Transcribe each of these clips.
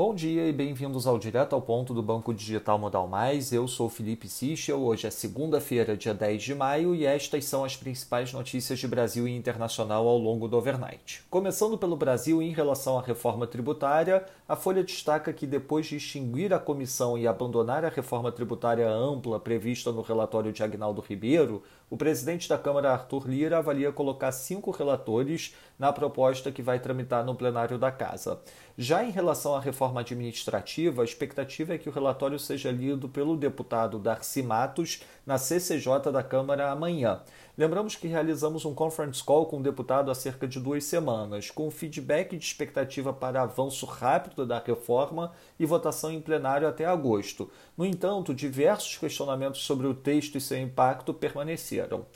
Bom dia e bem-vindos ao Direto ao Ponto do Banco Digital Modal Mais. Eu sou Felipe Sichel. Hoje é segunda-feira, dia 10 de maio, e estas são as principais notícias de Brasil e internacional ao longo do overnight. Começando pelo Brasil, em relação à reforma tributária, a Folha destaca que depois de extinguir a comissão e abandonar a reforma tributária ampla prevista no relatório de Agnaldo Ribeiro, o presidente da Câmara, Arthur Lira, avalia colocar cinco relatores na proposta que vai tramitar no plenário da Casa. Já em relação à reforma administrativa, a expectativa é que o relatório seja lido pelo deputado Darcy Matos na CCJ da Câmara amanhã. Lembramos que realizamos um conference call com o deputado há cerca de duas semanas, com feedback de expectativa para avanço rápido da reforma e votação em plenário até agosto. No entanto, diversos questionamentos sobre o texto e seu impacto permaneceram.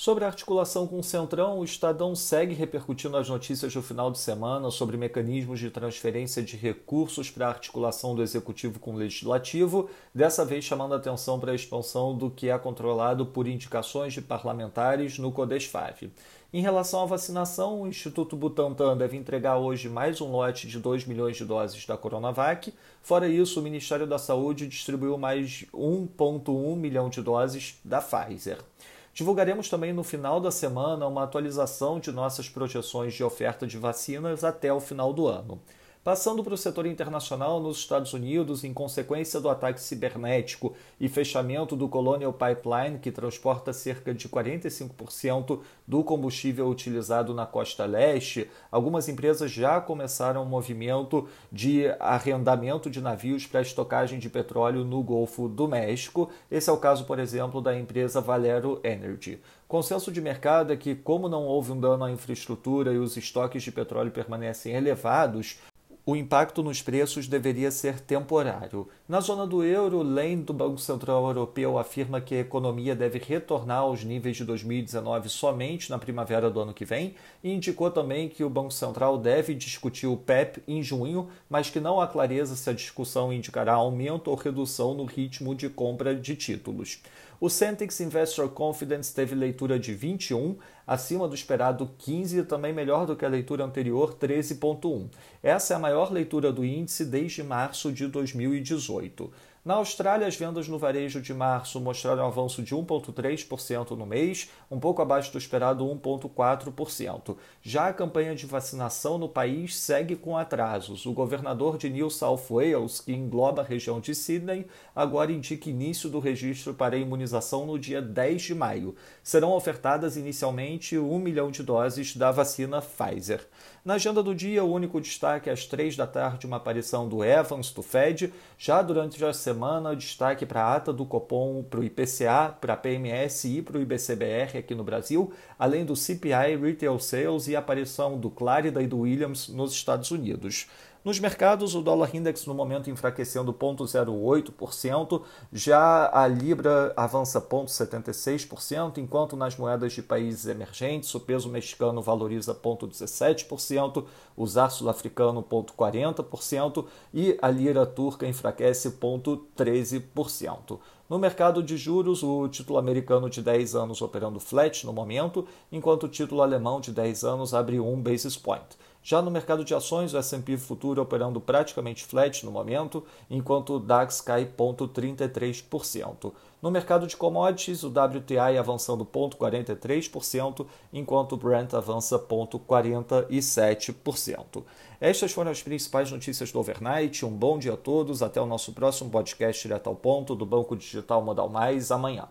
Sobre a articulação com o Centrão, o Estadão segue repercutindo as notícias do final de semana sobre mecanismos de transferência de recursos para a articulação do Executivo com o Legislativo, dessa vez chamando atenção para a expansão do que é controlado por indicações de parlamentares no CODESFAV. Em relação à vacinação, o Instituto Butantan deve entregar hoje mais um lote de 2 milhões de doses da Coronavac. Fora isso, o Ministério da Saúde distribuiu mais 1,1 milhão de doses da Pfizer. Divulgaremos também no final da semana uma atualização de nossas projeções de oferta de vacinas até o final do ano. Passando para o setor internacional, nos Estados Unidos, em consequência do ataque cibernético e fechamento do Colonial Pipeline, que transporta cerca de 45% do combustível utilizado na costa leste, algumas empresas já começaram um movimento de arrendamento de navios para estocagem de petróleo no Golfo do México. Esse é o caso, por exemplo, da empresa Valero Energy. Consenso de mercado é que, como não houve um dano à infraestrutura e os estoques de petróleo permanecem elevados, o impacto nos preços deveria ser temporário. Na zona do euro, Lane do Banco Central Europeu afirma que a economia deve retornar aos níveis de 2019 somente na primavera do ano que vem e indicou também que o Banco Central deve discutir o PEP em junho, mas que não há clareza se a discussão indicará aumento ou redução no ritmo de compra de títulos. O Centix Investor Confidence teve leitura de 21, acima do esperado 15 e também melhor do que a leitura anterior 13.1. Essa é a maior leitura do índice desde março de 2018. Na Austrália, as vendas no varejo de março mostraram um avanço de 1,3% no mês, um pouco abaixo do esperado 1,4%. Já a campanha de vacinação no país segue com atrasos. O governador de New South Wales, que engloba a região de Sydney, agora indica início do registro para a imunização no dia 10 de maio. Serão ofertadas inicialmente 1 milhão de doses da vacina Pfizer. Na agenda do dia, o único destaque é às 3 da tarde, uma aparição do Evans, do Fed. Já durante a semana, destaque para a ata do Copom, para o IPCA, para a PMS e para o IBCBR aqui no Brasil, além do CPI, Retail Sales e a aparição do Clarida e do Williams nos Estados Unidos. Nos mercados, o dólar index no momento enfraquecendo 0,08%, já a libra avança 0,76%, enquanto nas moedas de países emergentes o peso mexicano valoriza 0,17%, o zar sul-africano 0,40% e a lira turca enfraquece 0,13%. No mercado de juros, o título americano de 10 anos operando flat no momento, enquanto o título alemão de 10 anos abre 1 basis point. Já no mercado de ações, o S&P Futuro operando praticamente flat no momento, enquanto o DAX cai 0,33%. No mercado de commodities, o WTI avançando 0,43%, enquanto o Brent avança 0,47%. Estas foram as principais notícias do overnight. Um bom dia a todos. Até o nosso próximo podcast direto ao ponto do Banco Digital Modal Mais amanhã.